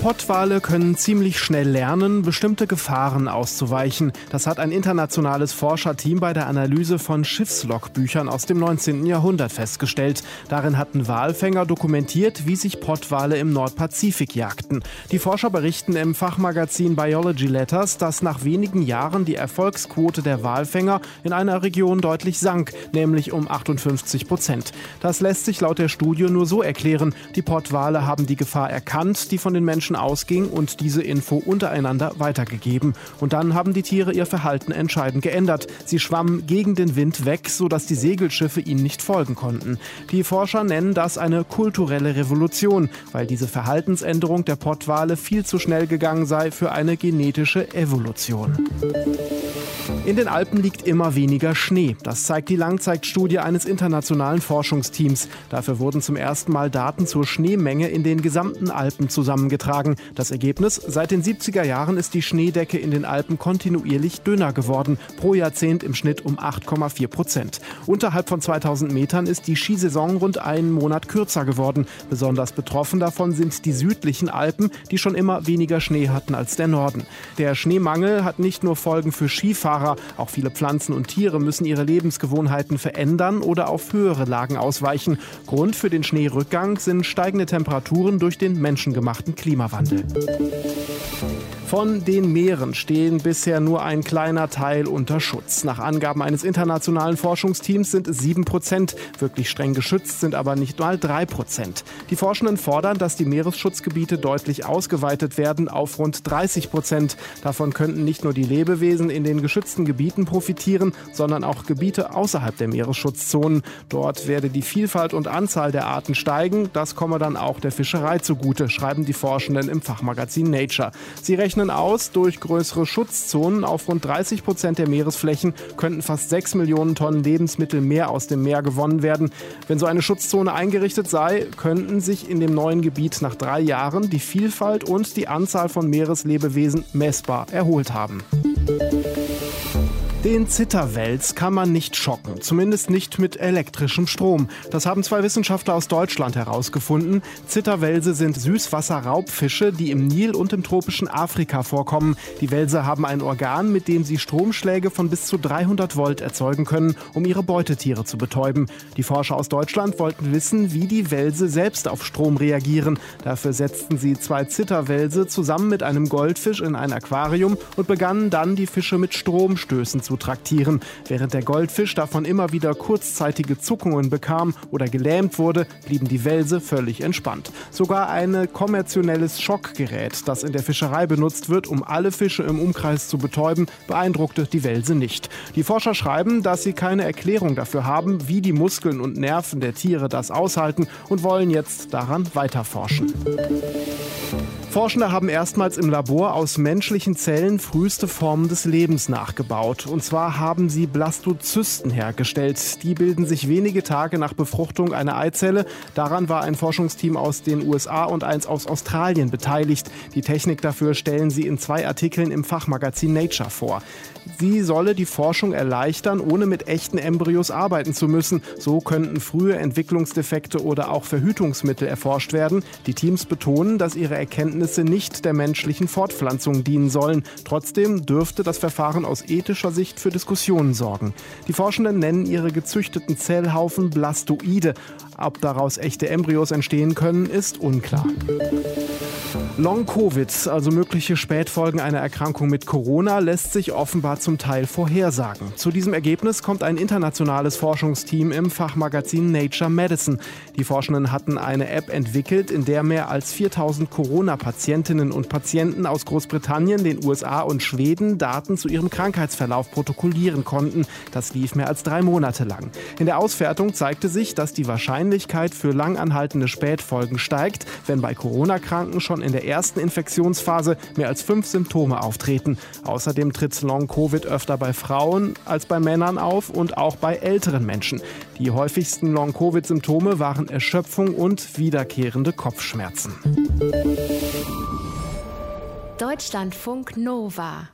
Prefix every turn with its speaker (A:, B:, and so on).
A: Pottwale können ziemlich schnell lernen, bestimmte Gefahren auszuweichen. Das hat ein internationales Forscherteam bei der Analyse von Schiffslogbüchern aus dem 19. Jahrhundert festgestellt. Darin hatten Walfänger dokumentiert, wie sich Pottwale im Nordpazifik jagten. Die Forscher berichten im Fachmagazin Biology Letters, dass nach wenigen Jahren die Erfolgsquote der Walfänger in einer Region deutlich sank, nämlich um 58 Prozent. Das lässt sich laut der Studie nur so erklären. Die Pottwale haben die Gefahr erkannt, die von den Menschen ausging und diese Info untereinander weitergegeben. Und dann haben die Tiere ihr Verhalten entscheidend geändert. Sie schwammen gegen den Wind weg, sodass die Segelschiffe ihnen nicht folgen konnten. Die Forscher nennen das eine kulturelle Revolution, weil diese Verhaltensänderung der Pottwale viel zu schnell gegangen sei für eine genetische Evolution. In den Alpen liegt immer weniger Schnee. Das zeigt die Langzeitstudie eines internationalen Forschungsteams. Dafür wurden zum ersten Mal Daten zur Schneemenge in den gesamten Alpen zusammengetragen. Das Ergebnis? Seit den 70er Jahren ist die Schneedecke in den Alpen kontinuierlich dünner geworden. Pro Jahrzehnt im Schnitt um 8,4 Prozent. Unterhalb von 2000 Metern ist die Skisaison rund einen Monat kürzer geworden. Besonders betroffen davon sind die südlichen Alpen, die schon immer weniger Schnee hatten als der Norden. Der Schneemangel hat nicht nur Folgen für Skifahrer, Fahrer. Auch viele Pflanzen und Tiere müssen ihre Lebensgewohnheiten verändern oder auf höhere Lagen ausweichen. Grund für den Schneerückgang sind steigende Temperaturen durch den menschengemachten Klimawandel. Klimawandel. Von den Meeren stehen bisher nur ein kleiner Teil unter Schutz. Nach Angaben eines internationalen Forschungsteams sind es sieben Prozent. Wirklich streng geschützt sind aber nicht mal drei Prozent. Die Forschenden fordern, dass die Meeresschutzgebiete deutlich ausgeweitet werden auf rund 30 Prozent. Davon könnten nicht nur die Lebewesen in den geschützten Gebieten profitieren, sondern auch Gebiete außerhalb der Meeresschutzzonen. Dort werde die Vielfalt und Anzahl der Arten steigen. Das komme dann auch der Fischerei zugute, schreiben die Forschenden im Fachmagazin Nature. Sie rechnen rechnen aus, durch größere Schutzzonen auf rund 30 Prozent der Meeresflächen könnten fast 6 Millionen Tonnen Lebensmittel mehr aus dem Meer gewonnen werden. Wenn so eine Schutzzone eingerichtet sei, könnten sich in dem neuen Gebiet nach drei Jahren die Vielfalt und die Anzahl von Meereslebewesen messbar erholt haben. Den Zitterwels kann man nicht schocken, zumindest nicht mit elektrischem Strom. Das haben zwei Wissenschaftler aus Deutschland herausgefunden. Zitterwälse sind Süßwasserraubfische, die im Nil und im tropischen Afrika vorkommen. Die Wälse haben ein Organ, mit dem sie Stromschläge von bis zu 300 Volt erzeugen können, um ihre Beutetiere zu betäuben. Die Forscher aus Deutschland wollten wissen, wie die Wälse selbst auf Strom reagieren. Dafür setzten sie zwei Zitterwälse zusammen mit einem Goldfisch in ein Aquarium und begannen dann, die Fische mit Stromstößen zu traktieren. Während der Goldfisch davon immer wieder kurzzeitige Zuckungen bekam oder gelähmt wurde, blieben die Welse völlig entspannt. Sogar ein kommerzielles Schockgerät, das in der Fischerei benutzt wird, um alle Fische im Umkreis zu betäuben, beeindruckte die Welse nicht. Die Forscher schreiben, dass sie keine Erklärung dafür haben, wie die Muskeln und Nerven der Tiere das aushalten und wollen jetzt daran weiterforschen. Forschende haben erstmals im Labor aus menschlichen Zellen früheste Formen des Lebens nachgebaut. Und zwar haben sie Blastozysten hergestellt. Die bilden sich wenige Tage nach Befruchtung einer Eizelle. Daran war ein Forschungsteam aus den USA und eins aus Australien beteiligt. Die Technik dafür stellen sie in zwei Artikeln im Fachmagazin Nature vor. Sie solle die Forschung erleichtern, ohne mit echten Embryos arbeiten zu müssen. So könnten frühe Entwicklungsdefekte oder auch Verhütungsmittel erforscht werden. Die Teams betonen, dass ihre Erkenntnisse Erkenntnisse nicht der menschlichen Fortpflanzung dienen sollen. Trotzdem dürfte das Verfahren aus ethischer Sicht für Diskussionen sorgen. Die Forschenden nennen ihre gezüchteten Zellhaufen Blastoide. Ob daraus echte Embryos entstehen können, ist unklar. Long-Covid, also mögliche Spätfolgen einer Erkrankung mit Corona, lässt sich offenbar zum Teil vorhersagen. Zu diesem Ergebnis kommt ein internationales Forschungsteam im Fachmagazin Nature Medicine. Die Forschenden hatten eine App entwickelt, in der mehr als 4000 Corona-Patientinnen und Patienten aus Großbritannien, den USA und Schweden Daten zu ihrem Krankheitsverlauf protokollieren konnten. Das lief mehr als drei Monate lang. In der Auswertung zeigte sich, dass die Wahrscheinlichkeit für langanhaltende Spätfolgen steigt, wenn bei Corona-Kranken schon in der ersten Infektionsphase mehr als fünf Symptome auftreten. Außerdem tritt Long-Covid öfter bei Frauen als bei Männern auf und auch bei älteren Menschen. Die häufigsten Long-Covid-Symptome waren Erschöpfung und wiederkehrende Kopfschmerzen.
B: Deutschlandfunk Nova